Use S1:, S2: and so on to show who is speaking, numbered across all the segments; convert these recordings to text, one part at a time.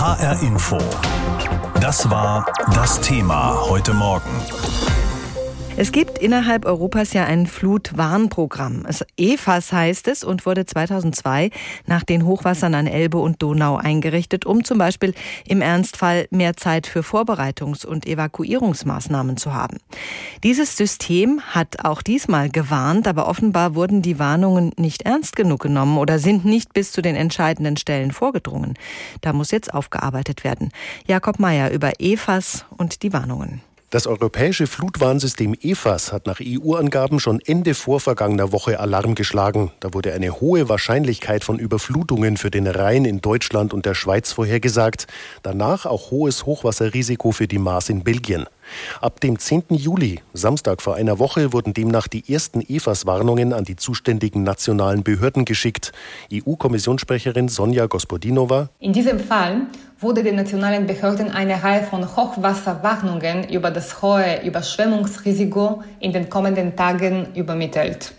S1: HR Info. Das war das Thema heute Morgen.
S2: Es gibt innerhalb Europas ja ein Flutwarnprogramm. EFAS heißt es und wurde 2002 nach den Hochwassern an Elbe und Donau eingerichtet, um zum Beispiel im Ernstfall mehr Zeit für Vorbereitungs- und Evakuierungsmaßnahmen zu haben. Dieses System hat auch diesmal gewarnt, aber offenbar wurden die Warnungen nicht ernst genug genommen oder sind nicht bis zu den entscheidenden Stellen vorgedrungen. Da muss jetzt aufgearbeitet werden. Jakob Mayer über EFAS und die Warnungen.
S3: Das europäische Flutwarnsystem EFAS hat nach EU-Angaben schon Ende vorvergangener Woche Alarm geschlagen. Da wurde eine hohe Wahrscheinlichkeit von Überflutungen für den Rhein in Deutschland und der Schweiz vorhergesagt. Danach auch hohes Hochwasserrisiko für die Maas in Belgien. Ab dem 10. Juli, Samstag vor einer Woche, wurden demnach die ersten EFAS-Warnungen an die zuständigen nationalen Behörden geschickt. EU-Kommissionssprecherin Sonja Gospodinova.
S4: In diesem Fall wurde den nationalen Behörden eine Reihe von Hochwasserwarnungen über das hohe Überschwemmungsrisiko in den kommenden Tagen übermittelt.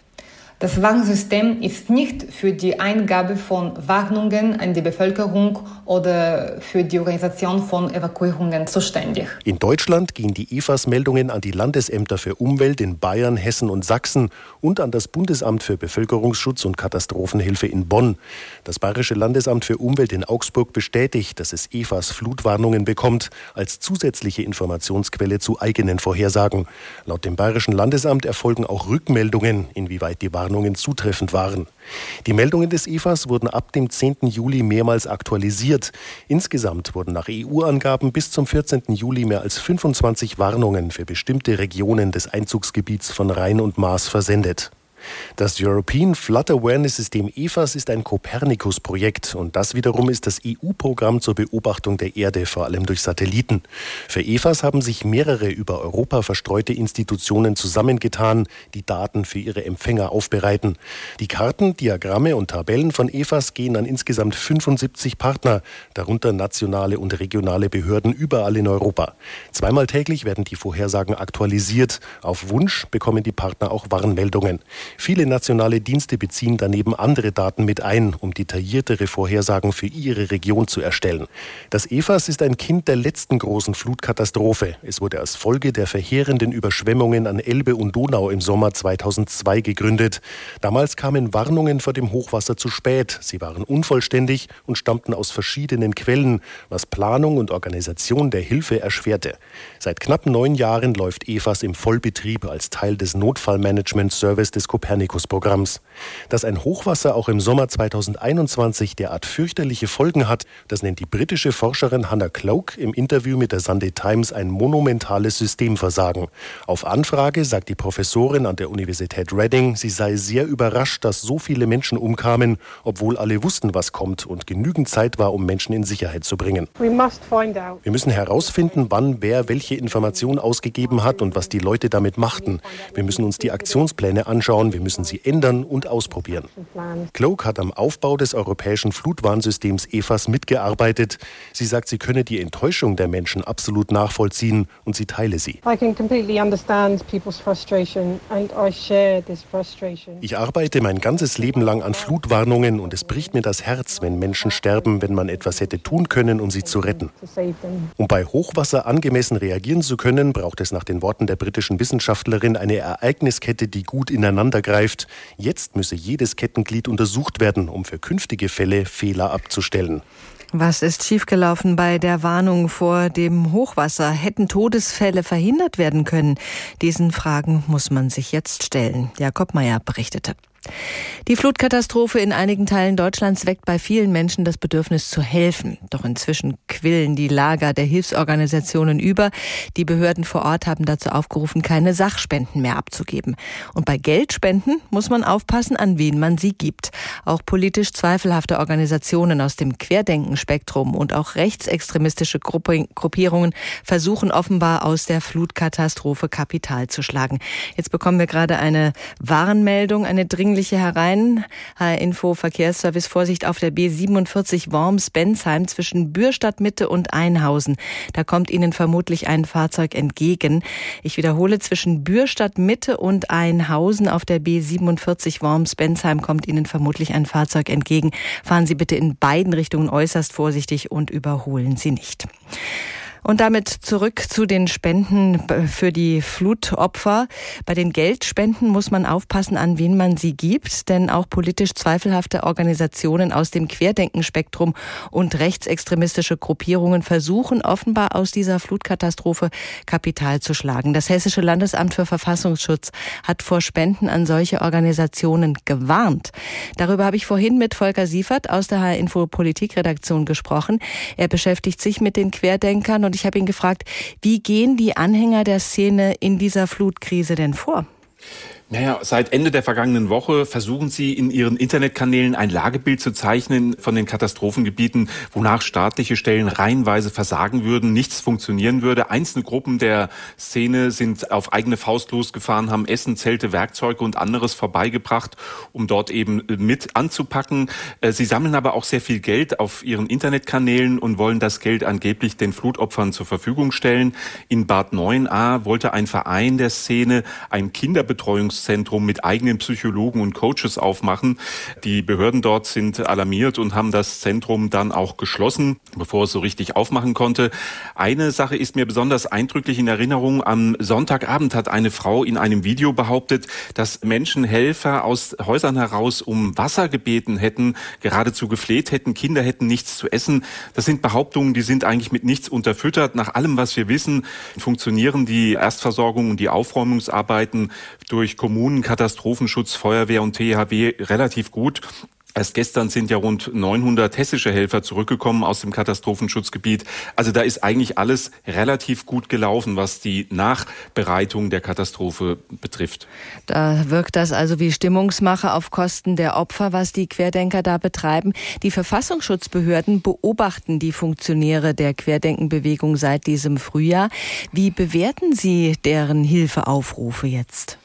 S4: Das Warnsystem ist nicht für die Eingabe von Warnungen an die Bevölkerung oder für die Organisation von Evakuierungen zuständig.
S3: In Deutschland gehen die EFAS-Meldungen an die Landesämter für Umwelt in Bayern, Hessen und Sachsen und an das Bundesamt für Bevölkerungsschutz und Katastrophenhilfe in Bonn. Das Bayerische Landesamt für Umwelt in Augsburg bestätigt, dass es EFAS-Flutwarnungen bekommt als zusätzliche Informationsquelle zu eigenen Vorhersagen. Laut dem Bayerischen Landesamt erfolgen auch Rückmeldungen, inwieweit die Warnungen Warnungen zutreffend waren. Die Meldungen des IFAS wurden ab dem 10. Juli mehrmals aktualisiert. Insgesamt wurden nach EU-Angaben bis zum 14. Juli mehr als 25 Warnungen für bestimmte Regionen des Einzugsgebiets von Rhein und Maas versendet. Das European Flood Awareness System EFAS ist ein Copernicus-Projekt und das wiederum ist das EU-Programm zur Beobachtung der Erde, vor allem durch Satelliten. Für EFAS haben sich mehrere über Europa verstreute Institutionen zusammengetan, die Daten für ihre Empfänger aufbereiten. Die Karten, Diagramme und Tabellen von EFAS gehen an insgesamt 75 Partner, darunter nationale und regionale Behörden überall in Europa. Zweimal täglich werden die Vorhersagen aktualisiert. Auf Wunsch bekommen die Partner auch Warnmeldungen. Viele nationale Dienste beziehen daneben andere Daten mit ein, um detailliertere Vorhersagen für ihre Region zu erstellen. Das EFAS ist ein Kind der letzten großen Flutkatastrophe. Es wurde als Folge der verheerenden Überschwemmungen an Elbe und Donau im Sommer 2002 gegründet. Damals kamen Warnungen vor dem Hochwasser zu spät. Sie waren unvollständig und stammten aus verschiedenen Quellen, was Planung und Organisation der Hilfe erschwerte. Seit knapp neun Jahren läuft EFAS im Vollbetrieb als Teil des Notfallmanagement-Service des Copernicus-Programms. Dass ein Hochwasser auch im Sommer 2021 derart fürchterliche Folgen hat, das nennt die britische Forscherin Hannah Cloak im Interview mit der Sunday Times ein monumentales Systemversagen. Auf Anfrage sagt die Professorin an der Universität Reading, sie sei sehr überrascht, dass so viele Menschen umkamen, obwohl alle wussten, was kommt und genügend Zeit war, um Menschen in Sicherheit zu bringen. Wir müssen herausfinden, wann wer welche Information ausgegeben hat und was die Leute damit machten. Wir müssen uns die Aktionspläne anschauen, wir müssen sie ändern und ausprobieren. Cloak hat am Aufbau des europäischen Flutwarnsystems EFAS mitgearbeitet. Sie sagt, sie könne die Enttäuschung der Menschen absolut nachvollziehen und sie teile sie. Ich arbeite mein ganzes Leben lang an Flutwarnungen und es bricht mir das Herz, wenn Menschen sterben, wenn man etwas hätte tun können, um sie zu retten. Um bei Hochwasser angemessen reagieren zu können, braucht es nach den Worten der britischen Wissenschaftlerin eine Ereigniskette, die gut ineinander greift. Jetzt müsse jedes Kettenglied untersucht werden, um für künftige Fälle Fehler abzustellen.
S2: Was ist schiefgelaufen bei der Warnung vor dem Hochwasser? Hätten Todesfälle verhindert werden können? Diesen Fragen muss man sich jetzt stellen. Jakob Meyer berichtete. Die Flutkatastrophe in einigen Teilen Deutschlands weckt bei vielen Menschen das Bedürfnis zu helfen. Doch inzwischen quillen die Lager der Hilfsorganisationen über. Die Behörden vor Ort haben dazu aufgerufen, keine Sachspenden mehr abzugeben. Und bei Geldspenden muss man aufpassen, an wen man sie gibt. Auch politisch zweifelhafte Organisationen aus dem Querdenkenspektrum und auch rechtsextremistische Gruppierungen versuchen offenbar aus der Flutkatastrophe Kapital zu schlagen. Jetzt bekommen wir gerade eine Warnmeldung, eine dringende Jugendliche herein. Info Verkehrsservice Vorsicht auf der B47 Worms-Bensheim zwischen Bürstadt Mitte und Einhausen. Da kommt Ihnen vermutlich ein Fahrzeug entgegen. Ich wiederhole, zwischen Bürstadt Mitte und Einhausen auf der B47 Worms-Bensheim kommt Ihnen vermutlich ein Fahrzeug entgegen. Fahren Sie bitte in beiden Richtungen äußerst vorsichtig und überholen Sie nicht. Und damit zurück zu den Spenden für die Flutopfer. Bei den Geldspenden muss man aufpassen, an wen man sie gibt, denn auch politisch zweifelhafte Organisationen aus dem Querdenkenspektrum und rechtsextremistische Gruppierungen versuchen offenbar aus dieser Flutkatastrophe Kapital zu schlagen. Das Hessische Landesamt für Verfassungsschutz hat vor Spenden an solche Organisationen gewarnt. Darüber habe ich vorhin mit Volker Siefert aus der HR-Info Politikredaktion gesprochen. Er beschäftigt sich mit den Querdenkern und ich habe ihn gefragt, wie gehen die Anhänger der Szene in dieser Flutkrise denn vor?
S5: Naja, seit Ende der vergangenen Woche versuchen Sie in Ihren Internetkanälen ein Lagebild zu zeichnen von den Katastrophengebieten, wonach staatliche Stellen reihenweise versagen würden, nichts funktionieren würde. Einzelne Gruppen der Szene sind auf eigene Faust losgefahren, haben Essen, Zelte, Werkzeuge und anderes vorbeigebracht, um dort eben mit anzupacken. Äh, sie sammeln aber auch sehr viel Geld auf Ihren Internetkanälen und wollen das Geld angeblich den Flutopfern zur Verfügung stellen. In Bad 9a wollte ein Verein der Szene ein Kinderbetreuungs Bildungszentrum mit eigenen Psychologen und Coaches aufmachen. Die Behörden dort sind alarmiert und haben das Zentrum dann auch geschlossen, bevor es so richtig aufmachen konnte. Eine Sache ist mir besonders eindrücklich in Erinnerung. Am Sonntagabend hat eine Frau in einem Video behauptet, dass Menschenhelfer aus Häusern heraus um Wasser gebeten hätten, geradezu gefleht hätten, Kinder hätten nichts zu essen. Das sind Behauptungen, die sind eigentlich mit nichts unterfüttert. Nach allem, was wir wissen, funktionieren die Erstversorgung und die Aufräumungsarbeiten durch Kommunen, Katastrophenschutz, Feuerwehr und THW relativ gut. Erst gestern sind ja rund 900 hessische Helfer zurückgekommen aus dem Katastrophenschutzgebiet. Also da ist eigentlich alles relativ gut gelaufen, was die Nachbereitung der Katastrophe betrifft.
S2: Da wirkt das also wie Stimmungsmache auf Kosten der Opfer, was die Querdenker da betreiben. Die Verfassungsschutzbehörden beobachten die Funktionäre der Querdenkenbewegung seit diesem Frühjahr. Wie bewerten Sie deren Hilfeaufrufe jetzt?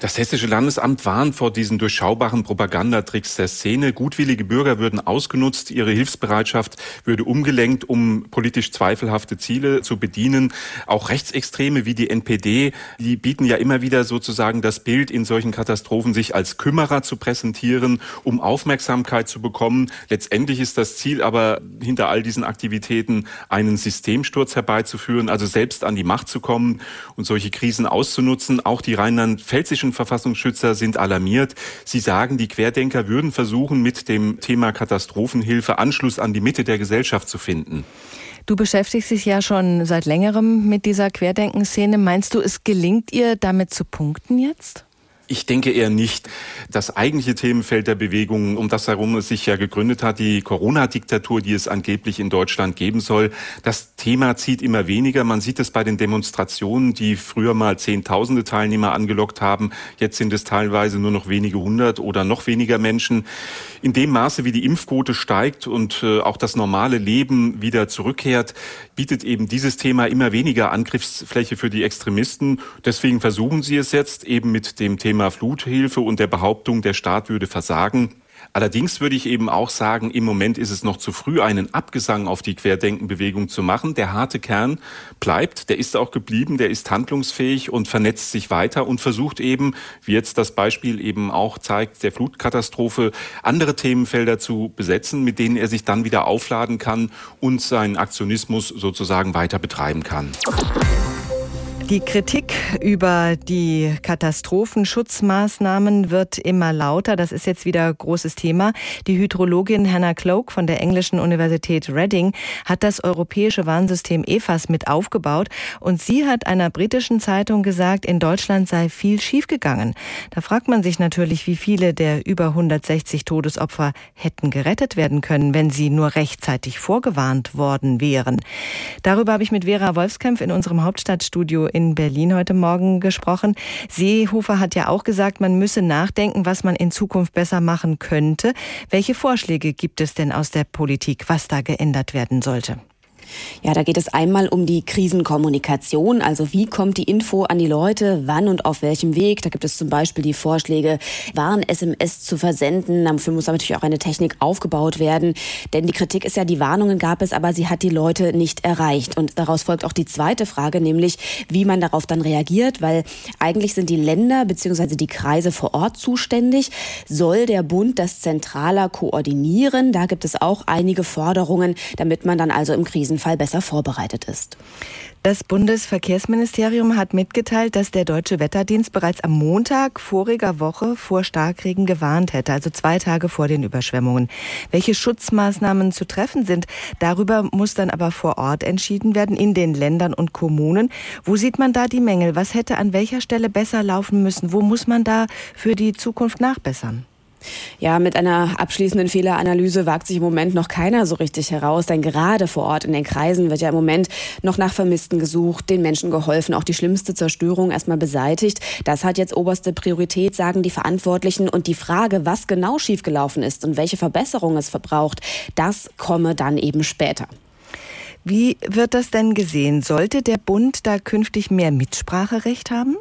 S5: Das Hessische Landesamt warnt vor diesen durchschaubaren Propagandatricks der Szene. Gutwillige Bürger würden ausgenutzt, ihre Hilfsbereitschaft würde umgelenkt, um politisch zweifelhafte Ziele zu bedienen. Auch Rechtsextreme wie die NPD, die bieten ja immer wieder sozusagen das Bild, in solchen Katastrophen sich als Kümmerer zu präsentieren, um Aufmerksamkeit zu bekommen. Letztendlich ist das Ziel aber hinter all diesen Aktivitäten einen Systemsturz herbeizuführen, also selbst an die Macht zu kommen und solche Krisen auszunutzen. Auch die rheinland-pfälzischen Verfassungsschützer sind alarmiert. Sie sagen, die Querdenker würden versuchen, mit dem Thema Katastrophenhilfe Anschluss an die Mitte der Gesellschaft zu finden.
S2: Du beschäftigst dich ja schon seit längerem mit dieser Querdenkenszene. Meinst du, es gelingt ihr, damit zu punkten jetzt?
S5: Ich denke eher nicht. Das eigentliche Themenfeld der Bewegung, um das herum es sich ja gegründet hat, die Corona-Diktatur, die es angeblich in Deutschland geben soll, das Thema zieht immer weniger. Man sieht es bei den Demonstrationen, die früher mal Zehntausende Teilnehmer angelockt haben. Jetzt sind es teilweise nur noch wenige hundert oder noch weniger Menschen. In dem Maße, wie die Impfquote steigt und äh, auch das normale Leben wieder zurückkehrt, bietet eben dieses Thema immer weniger Angriffsfläche für die Extremisten. Deswegen versuchen sie es jetzt eben mit dem Thema Thema Fluthilfe und der Behauptung, der Staat würde versagen. Allerdings würde ich eben auch sagen, im Moment ist es noch zu früh, einen Abgesang auf die Querdenkenbewegung zu machen. Der harte Kern bleibt, der ist auch geblieben, der ist handlungsfähig und vernetzt sich weiter und versucht eben, wie jetzt das Beispiel eben auch zeigt, der Flutkatastrophe, andere Themenfelder zu besetzen, mit denen er sich dann wieder aufladen kann und seinen Aktionismus sozusagen weiter betreiben kann.
S2: Die Kritik über die Katastrophenschutzmaßnahmen wird immer lauter. Das ist jetzt wieder großes Thema. Die Hydrologin Hannah Cloak von der englischen Universität Reading hat das europäische Warnsystem EFAS mit aufgebaut und sie hat einer britischen Zeitung gesagt, in Deutschland sei viel schiefgegangen. Da fragt man sich natürlich, wie viele der über 160 Todesopfer hätten gerettet werden können, wenn sie nur rechtzeitig vorgewarnt worden wären. Darüber habe ich mit Vera Wolfskämpf in unserem Hauptstadtstudio in Berlin heute Morgen gesprochen. Seehofer hat ja auch gesagt, man müsse nachdenken, was man in Zukunft besser machen könnte. Welche Vorschläge gibt es denn aus der Politik, was da geändert werden sollte?
S6: Ja, da geht es einmal um die Krisenkommunikation, also wie kommt die Info an die Leute, wann und auf welchem Weg. Da gibt es zum Beispiel die Vorschläge, Warn-SMS zu versenden. Dafür muss natürlich auch eine Technik aufgebaut werden. Denn die Kritik ist ja, die Warnungen gab es, aber sie hat die Leute nicht erreicht. Und daraus folgt auch die zweite Frage, nämlich wie man darauf dann reagiert, weil eigentlich sind die Länder bzw. die Kreise vor Ort zuständig. Soll der Bund das zentraler koordinieren? Da gibt es auch einige Forderungen, damit man dann also im Krisenfall Fall besser vorbereitet ist.
S2: Das Bundesverkehrsministerium hat mitgeteilt, dass der Deutsche Wetterdienst bereits am Montag voriger Woche vor Starkregen gewarnt hätte, also zwei Tage vor den Überschwemmungen. Welche Schutzmaßnahmen zu treffen sind, darüber muss dann aber vor Ort entschieden werden in den Ländern und Kommunen. Wo sieht man da die Mängel? Was hätte an welcher Stelle besser laufen müssen? Wo muss man da für die Zukunft nachbessern?
S6: Ja, mit einer abschließenden Fehleranalyse wagt sich im Moment noch keiner so richtig heraus, denn gerade vor Ort in den Kreisen wird ja im Moment noch nach Vermissten gesucht, den Menschen geholfen, auch die schlimmste Zerstörung erstmal beseitigt. Das hat jetzt oberste Priorität, sagen die Verantwortlichen. Und die Frage, was genau schiefgelaufen ist und welche Verbesserungen es verbraucht, das komme dann eben später.
S2: Wie wird das denn gesehen? Sollte der Bund da künftig mehr Mitspracherecht haben?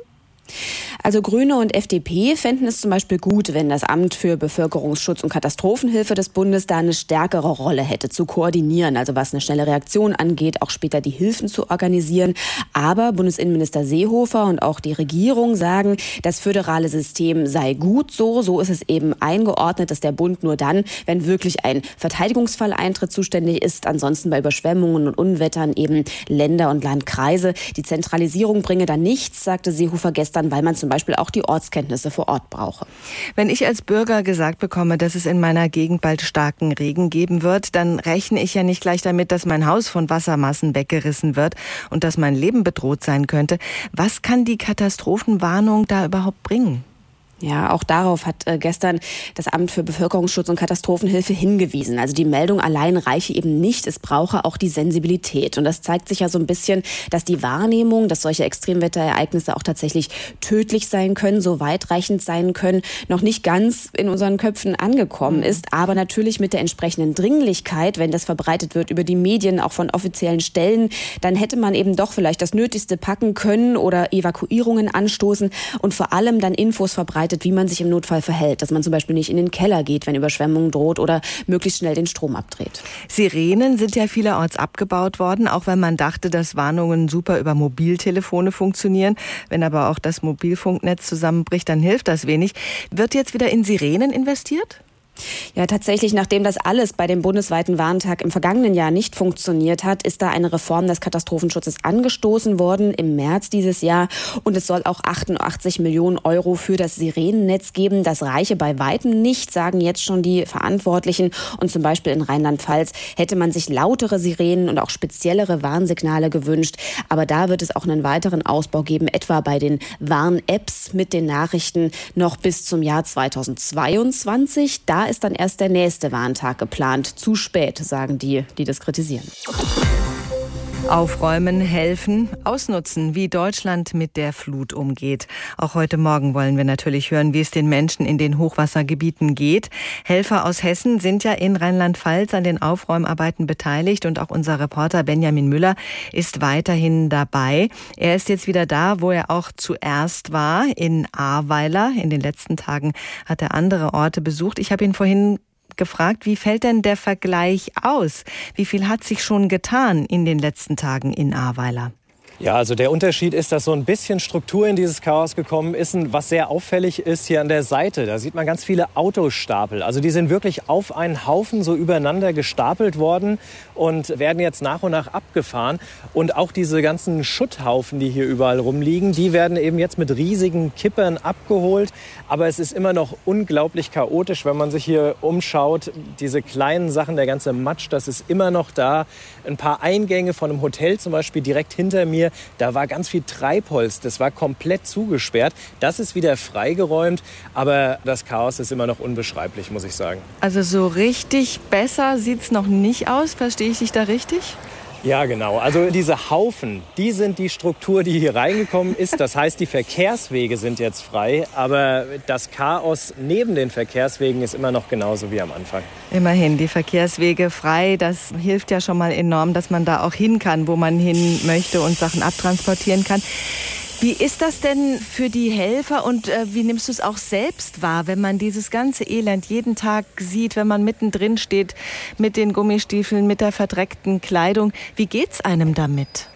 S6: Also Grüne und FDP fänden es zum Beispiel gut, wenn das Amt für Bevölkerungsschutz und Katastrophenhilfe des Bundes da eine stärkere Rolle hätte, zu koordinieren, also was eine schnelle Reaktion angeht, auch später die Hilfen zu organisieren. Aber Bundesinnenminister Seehofer und auch die Regierung sagen, das föderale System sei gut so. So ist es eben eingeordnet, dass der Bund nur dann, wenn wirklich ein Verteidigungsfall eintritt, zuständig ist. Ansonsten bei Überschwemmungen und Unwettern eben Länder und Landkreise. Die Zentralisierung bringe da nichts, sagte Seehofer gestern verbessern, weil man zum Beispiel auch die Ortskenntnisse vor Ort brauche.
S2: Wenn ich als Bürger gesagt bekomme, dass es in meiner Gegend bald starken Regen geben wird, dann rechne ich ja nicht gleich damit, dass mein Haus von Wassermassen weggerissen wird und dass mein Leben bedroht sein könnte. Was kann die Katastrophenwarnung da überhaupt bringen?
S6: Ja, auch darauf hat äh, gestern das Amt für Bevölkerungsschutz und Katastrophenhilfe hingewiesen. Also die Meldung allein reiche eben nicht, es brauche auch die Sensibilität. Und das zeigt sich ja so ein bisschen, dass die Wahrnehmung, dass solche Extremwetterereignisse auch tatsächlich tödlich sein können, so weitreichend sein können, noch nicht ganz in unseren Köpfen angekommen mhm. ist. Aber natürlich mit der entsprechenden Dringlichkeit, wenn das verbreitet wird über die Medien, auch von offiziellen Stellen, dann hätte man eben doch vielleicht das Nötigste packen können oder Evakuierungen anstoßen und vor allem dann Infos verbreiten anleitet, wie man sich im Notfall verhält. Dass man zum Beispiel nicht in den Keller geht, wenn Überschwemmung droht oder möglichst schnell den Strom abdreht.
S2: Sirenen sind ja vielerorts abgebaut worden, auch wenn man dachte, dass Warnungen super über Mobiltelefone funktionieren. Wenn aber auch das Mobilfunknetz zusammenbricht, dann hilft das wenig. Wird jetzt wieder in Sirenen investiert?
S6: Ja, tatsächlich, nachdem das alles bei dem bundesweiten Warntag im vergangenen Jahr nicht funktioniert hat, ist da eine Reform des Katastrophenschutzes angestoßen worden im März dieses Jahr. Und es soll auch 88 Millionen Euro für das Sirenennetz geben. Das reiche bei weitem nicht, sagen jetzt schon die Verantwortlichen. Und zum Beispiel in Rheinland-Pfalz hätte man sich lautere Sirenen und auch speziellere Warnsignale gewünscht. Aber da wird es auch einen weiteren Ausbau geben, etwa bei den Warn-Apps mit den Nachrichten noch bis zum Jahr 2022. Da ist dann erst der nächste Warntag geplant. Zu spät, sagen die, die das kritisieren.
S2: Aufräumen, helfen, ausnutzen, wie Deutschland mit der Flut umgeht. Auch heute Morgen wollen wir natürlich hören, wie es den Menschen in den Hochwassergebieten geht. Helfer aus Hessen sind ja in Rheinland-Pfalz an den Aufräumarbeiten beteiligt und auch unser Reporter Benjamin Müller ist weiterhin dabei. Er ist jetzt wieder da, wo er auch zuerst war, in Ahrweiler. In den letzten Tagen hat er andere Orte besucht. Ich habe ihn vorhin gefragt, wie fällt denn der Vergleich aus? Wie viel hat sich schon getan in den letzten Tagen in Ahrweiler?
S7: Ja, also der Unterschied ist, dass so ein bisschen Struktur in dieses Chaos gekommen ist. Und was sehr auffällig ist hier an der Seite, da sieht man ganz viele Autostapel. Also die sind wirklich auf einen Haufen so übereinander gestapelt worden und werden jetzt nach und nach abgefahren. Und auch diese ganzen Schutthaufen, die hier überall rumliegen, die werden eben jetzt mit riesigen Kippern abgeholt. Aber es ist immer noch unglaublich chaotisch, wenn man sich hier umschaut. Diese kleinen Sachen, der ganze Matsch, das ist immer noch da. Ein paar Eingänge von einem Hotel zum Beispiel direkt hinter mir da war ganz viel Treibholz, das war komplett zugesperrt. Das ist wieder freigeräumt, aber das Chaos ist immer noch unbeschreiblich, muss ich sagen.
S2: Also so richtig besser sieht es noch nicht aus, verstehe ich dich da richtig?
S7: Ja, genau. Also diese Haufen, die sind die Struktur, die hier reingekommen ist. Das heißt, die Verkehrswege sind jetzt frei, aber das Chaos neben den Verkehrswegen ist immer noch genauso wie am Anfang.
S2: Immerhin, die Verkehrswege frei, das hilft ja schon mal enorm, dass man da auch hin kann, wo man hin möchte und Sachen abtransportieren kann. Wie ist das denn für die Helfer und äh, wie nimmst du es auch selbst wahr, wenn man dieses ganze Elend jeden Tag sieht, wenn man mittendrin steht mit den Gummistiefeln, mit der verdreckten Kleidung? Wie geht's einem damit?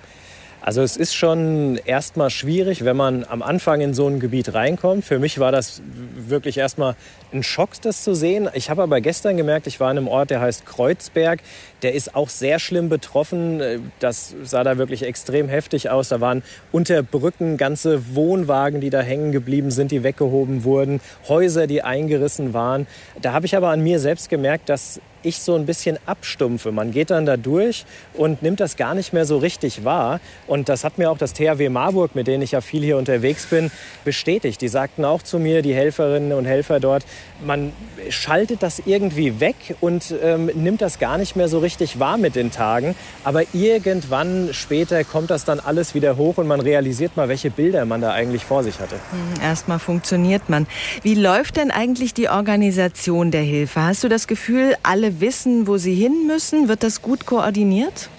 S7: Also es ist schon erstmal schwierig, wenn man am Anfang in so ein Gebiet reinkommt. Für mich war das wirklich erstmal ein Schock, das zu sehen. Ich habe aber gestern gemerkt, ich war in einem Ort, der heißt Kreuzberg. Der ist auch sehr schlimm betroffen. Das sah da wirklich extrem heftig aus. Da waren unter Brücken ganze Wohnwagen, die da hängen geblieben sind, die weggehoben wurden, Häuser, die eingerissen waren. Da habe ich aber an mir selbst gemerkt, dass ich so ein bisschen abstumpfe. Man geht dann da durch und nimmt das gar nicht mehr so richtig wahr. Und das hat mir auch das THW Marburg, mit denen ich ja viel hier unterwegs bin, bestätigt. Die sagten auch zu mir, die Helferinnen und Helfer dort, man schaltet das irgendwie weg und ähm, nimmt das gar nicht mehr so richtig wahr mit den Tagen. Aber irgendwann später kommt das dann alles wieder hoch und man realisiert mal, welche Bilder man da eigentlich vor sich hatte.
S2: Hm, erstmal funktioniert man. Wie läuft denn eigentlich die Organisation der Hilfe? Hast du das Gefühl, alle wissen, wo sie hin müssen? Wird das gut koordiniert?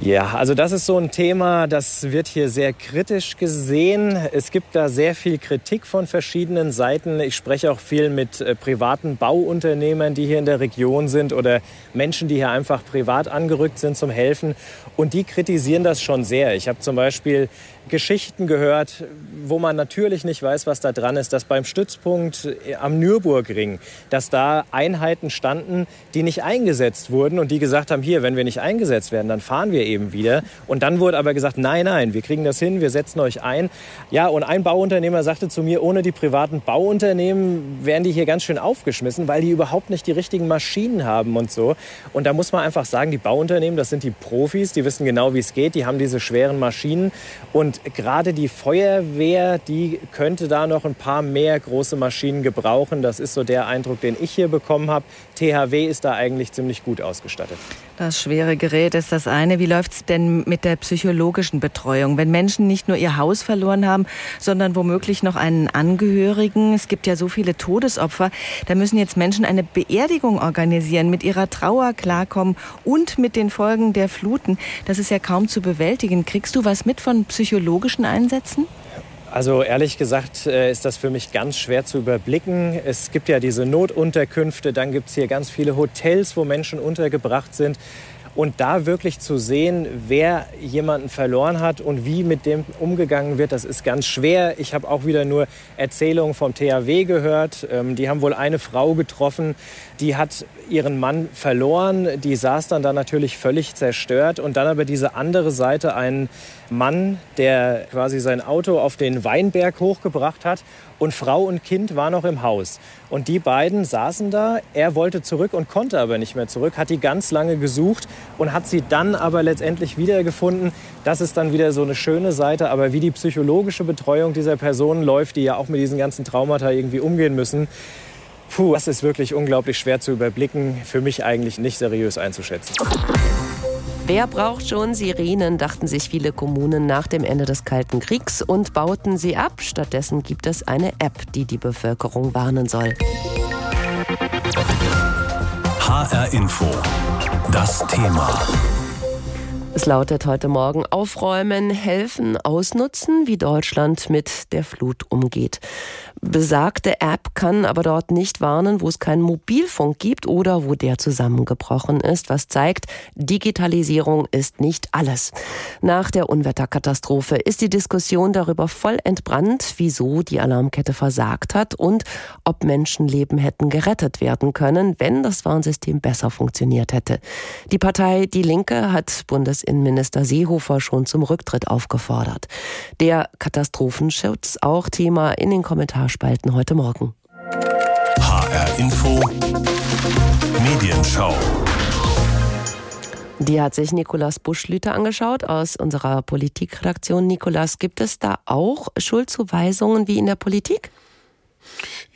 S7: Ja, also das ist so ein Thema, das wird hier sehr kritisch gesehen. Es gibt da sehr viel Kritik von verschiedenen Seiten. Ich spreche auch viel mit äh, privaten Bauunternehmern, die hier in der Region sind oder Menschen, die hier einfach privat angerückt sind zum Helfen. Und die kritisieren das schon sehr. Ich habe zum Beispiel Geschichten gehört, wo man natürlich nicht weiß, was da dran ist, dass beim Stützpunkt am Nürburgring, dass da Einheiten standen, die nicht eingesetzt wurden und die gesagt haben, hier, wenn wir nicht eingesetzt werden, dann fahren wir eben wieder. Und dann wurde aber gesagt, nein, nein, wir kriegen das hin, wir setzen euch ein. Ja, und ein Bauunternehmer sagte zu mir, ohne die privaten Bauunternehmen wären die hier ganz schön aufgeschmissen, weil die überhaupt nicht die richtigen Maschinen haben und so. Und da muss man einfach sagen, die Bauunternehmen, das sind die Profis, die wissen genau, wie es geht, die haben diese schweren Maschinen und gerade die Feuerwehr, die könnte da noch ein paar mehr große Maschinen gebrauchen. Das ist so der Eindruck, den ich hier bekommen habe. THW ist da eigentlich ziemlich gut ausgestattet.
S2: Das schwere Gerät ist das eine. Wie läuft es denn mit der psychologischen Betreuung? Wenn Menschen nicht nur ihr Haus verloren haben, sondern womöglich noch einen Angehörigen. Es gibt ja so viele Todesopfer. Da müssen jetzt Menschen eine Beerdigung organisieren, mit ihrer Trauer klarkommen und mit den Folgen der Fluten. Das ist ja kaum zu bewältigen. Kriegst du was mit von psychologischen Einsätzen?
S7: Also ehrlich gesagt äh, ist das für mich ganz schwer zu überblicken. Es gibt ja diese Notunterkünfte, dann gibt es hier ganz viele Hotels, wo Menschen untergebracht sind. Und da wirklich zu sehen, wer jemanden verloren hat und wie mit dem umgegangen wird, das ist ganz schwer. Ich habe auch wieder nur Erzählungen vom THW gehört. Ähm, die haben wohl eine Frau getroffen, die hat ihren Mann verloren. Die saß dann da natürlich völlig zerstört. Und dann aber diese andere Seite, einen Mann, der quasi sein Auto auf den Weinberg hochgebracht hat und Frau und Kind war noch im Haus. Und die beiden saßen da. Er wollte zurück und konnte aber nicht mehr zurück, hat die ganz lange gesucht und hat sie dann aber letztendlich wiedergefunden. Das ist dann wieder so eine schöne Seite. Aber wie die psychologische Betreuung dieser Personen läuft, die ja auch mit diesen ganzen Traumata irgendwie umgehen müssen, puh, das ist wirklich unglaublich schwer zu überblicken. Für mich eigentlich nicht seriös einzuschätzen.
S8: Wer braucht schon Sirenen, dachten sich viele Kommunen nach dem Ende des Kalten Kriegs und bauten sie ab. Stattdessen gibt es eine App, die die Bevölkerung warnen soll.
S1: HR Info. Das Thema.
S8: Es lautet heute Morgen Aufräumen, helfen, ausnutzen, wie Deutschland mit der Flut umgeht. Besagte App kann aber dort nicht warnen, wo es keinen Mobilfunk gibt oder wo der zusammengebrochen ist, was zeigt, Digitalisierung ist nicht alles. Nach der Unwetterkatastrophe ist die Diskussion darüber voll entbrannt, wieso die Alarmkette versagt hat und ob Menschenleben hätten gerettet werden können, wenn das Warnsystem besser funktioniert hätte. Die Partei Die Linke hat Bundesinnenminister Seehofer schon zum Rücktritt aufgefordert. Der Katastrophenschutz auch Thema in den Kommentarspalten heute Morgen.
S1: HR Info Medienschau.
S8: Die hat sich Nikolas Buschlüter angeschaut aus unserer Politikredaktion. Nikolas, gibt es da auch Schuldzuweisungen wie in der Politik?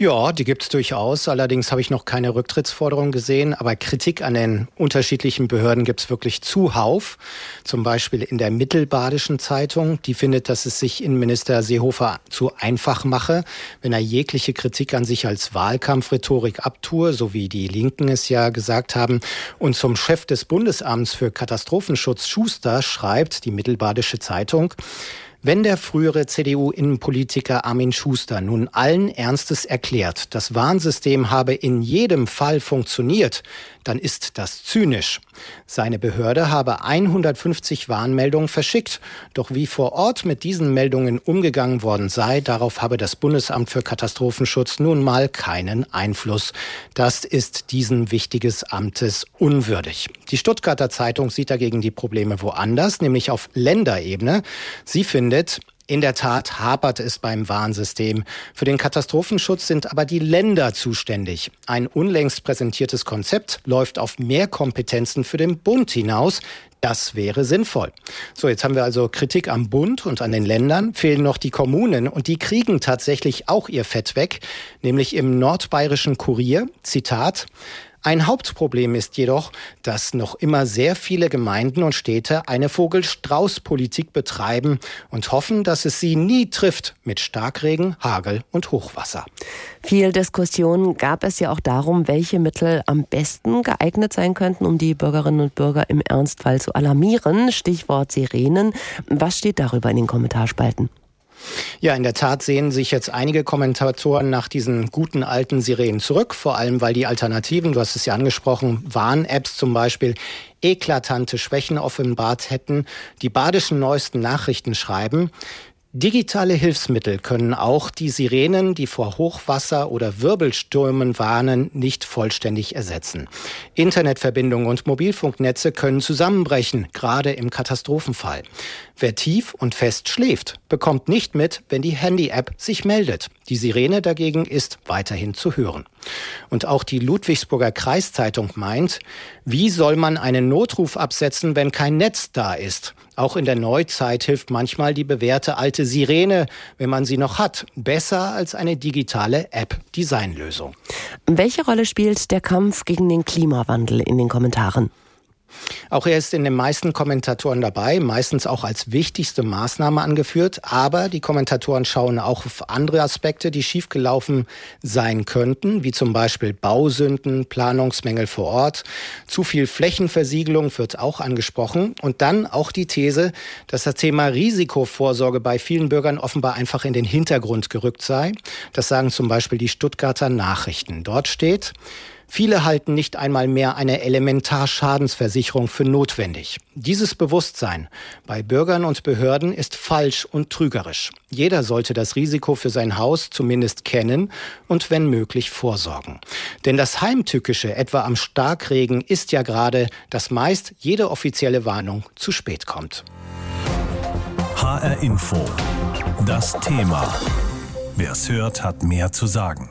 S9: Ja, die gibt es durchaus. Allerdings habe ich noch keine Rücktrittsforderung gesehen. Aber Kritik an den unterschiedlichen Behörden gibt es wirklich zuhauf. Zum Beispiel in der Mittelbadischen Zeitung. Die findet, dass es sich Innenminister Seehofer zu einfach mache, wenn er jegliche Kritik an sich als Wahlkampfrhetorik abtue, so wie die Linken es ja gesagt haben. Und zum Chef des Bundesamts für Katastrophenschutz Schuster schreibt die Mittelbadische Zeitung, wenn der frühere CDU-Innenpolitiker Armin Schuster nun allen Ernstes erklärt, das Warnsystem habe in jedem Fall funktioniert, dann ist das zynisch. Seine Behörde habe 150 Warnmeldungen verschickt, doch wie vor Ort mit diesen Meldungen umgegangen worden sei, darauf habe das Bundesamt für Katastrophenschutz nun mal keinen Einfluss. Das ist diesen wichtiges Amtes unwürdig. Die Stuttgarter Zeitung sieht dagegen die Probleme woanders, nämlich auf Länderebene. Sie findet, in der Tat hapert es beim Warnsystem. Für den Katastrophenschutz sind aber die Länder zuständig. Ein unlängst präsentiertes Konzept läuft auf mehr Kompetenzen für den Bund hinaus. Das wäre sinnvoll. So, jetzt haben wir also Kritik am Bund und an den Ländern, fehlen noch die Kommunen und die kriegen tatsächlich auch ihr Fett weg, nämlich im nordbayerischen Kurier, Zitat, ein Hauptproblem ist jedoch, dass noch immer sehr viele Gemeinden und Städte eine Vogel-Strauß-Politik betreiben und hoffen, dass es sie nie trifft mit Starkregen, Hagel und Hochwasser.
S8: Viel Diskussion gab es ja auch darum, welche Mittel am besten geeignet sein könnten, um die Bürgerinnen und Bürger im Ernstfall zu alarmieren. Stichwort Sirenen. Was steht darüber in den Kommentarspalten?
S9: Ja, in der Tat sehen sich jetzt einige Kommentatoren nach diesen guten alten Sirenen zurück, vor allem weil die Alternativen, du hast es ja angesprochen, Warn-Apps zum Beispiel, eklatante Schwächen offenbart hätten. Die badischen neuesten Nachrichten schreiben, Digitale Hilfsmittel können auch die Sirenen, die vor Hochwasser oder Wirbelstürmen warnen, nicht vollständig ersetzen. Internetverbindungen und Mobilfunknetze können zusammenbrechen, gerade im Katastrophenfall. Wer tief und fest schläft, bekommt nicht mit, wenn die Handy-App sich meldet. Die Sirene dagegen ist weiterhin zu hören. Und auch die Ludwigsburger Kreiszeitung meint, wie soll man einen Notruf absetzen, wenn kein Netz da ist? Auch in der Neuzeit hilft manchmal die bewährte alte Sirene, wenn man sie noch hat, besser als eine digitale App-Designlösung.
S8: Welche Rolle spielt der Kampf gegen den Klimawandel in den Kommentaren?
S9: Auch er ist in den meisten Kommentatoren dabei, meistens auch als wichtigste Maßnahme angeführt. Aber die Kommentatoren schauen auch auf andere Aspekte, die schiefgelaufen sein könnten, wie zum Beispiel Bausünden, Planungsmängel vor Ort. Zu viel Flächenversiegelung wird auch angesprochen. Und dann auch die These, dass das Thema Risikovorsorge bei vielen Bürgern offenbar einfach in den Hintergrund gerückt sei. Das sagen zum Beispiel die Stuttgarter Nachrichten. Dort steht, Viele halten nicht einmal mehr eine Elementarschadensversicherung für notwendig. Dieses Bewusstsein bei Bürgern und Behörden ist falsch und trügerisch. Jeder sollte das Risiko für sein Haus zumindest kennen und wenn möglich vorsorgen. Denn das Heimtückische, etwa am Starkregen, ist ja gerade, dass meist jede offizielle Warnung zu spät kommt.
S1: HR Info. Das Thema. Wer es hört, hat mehr zu sagen.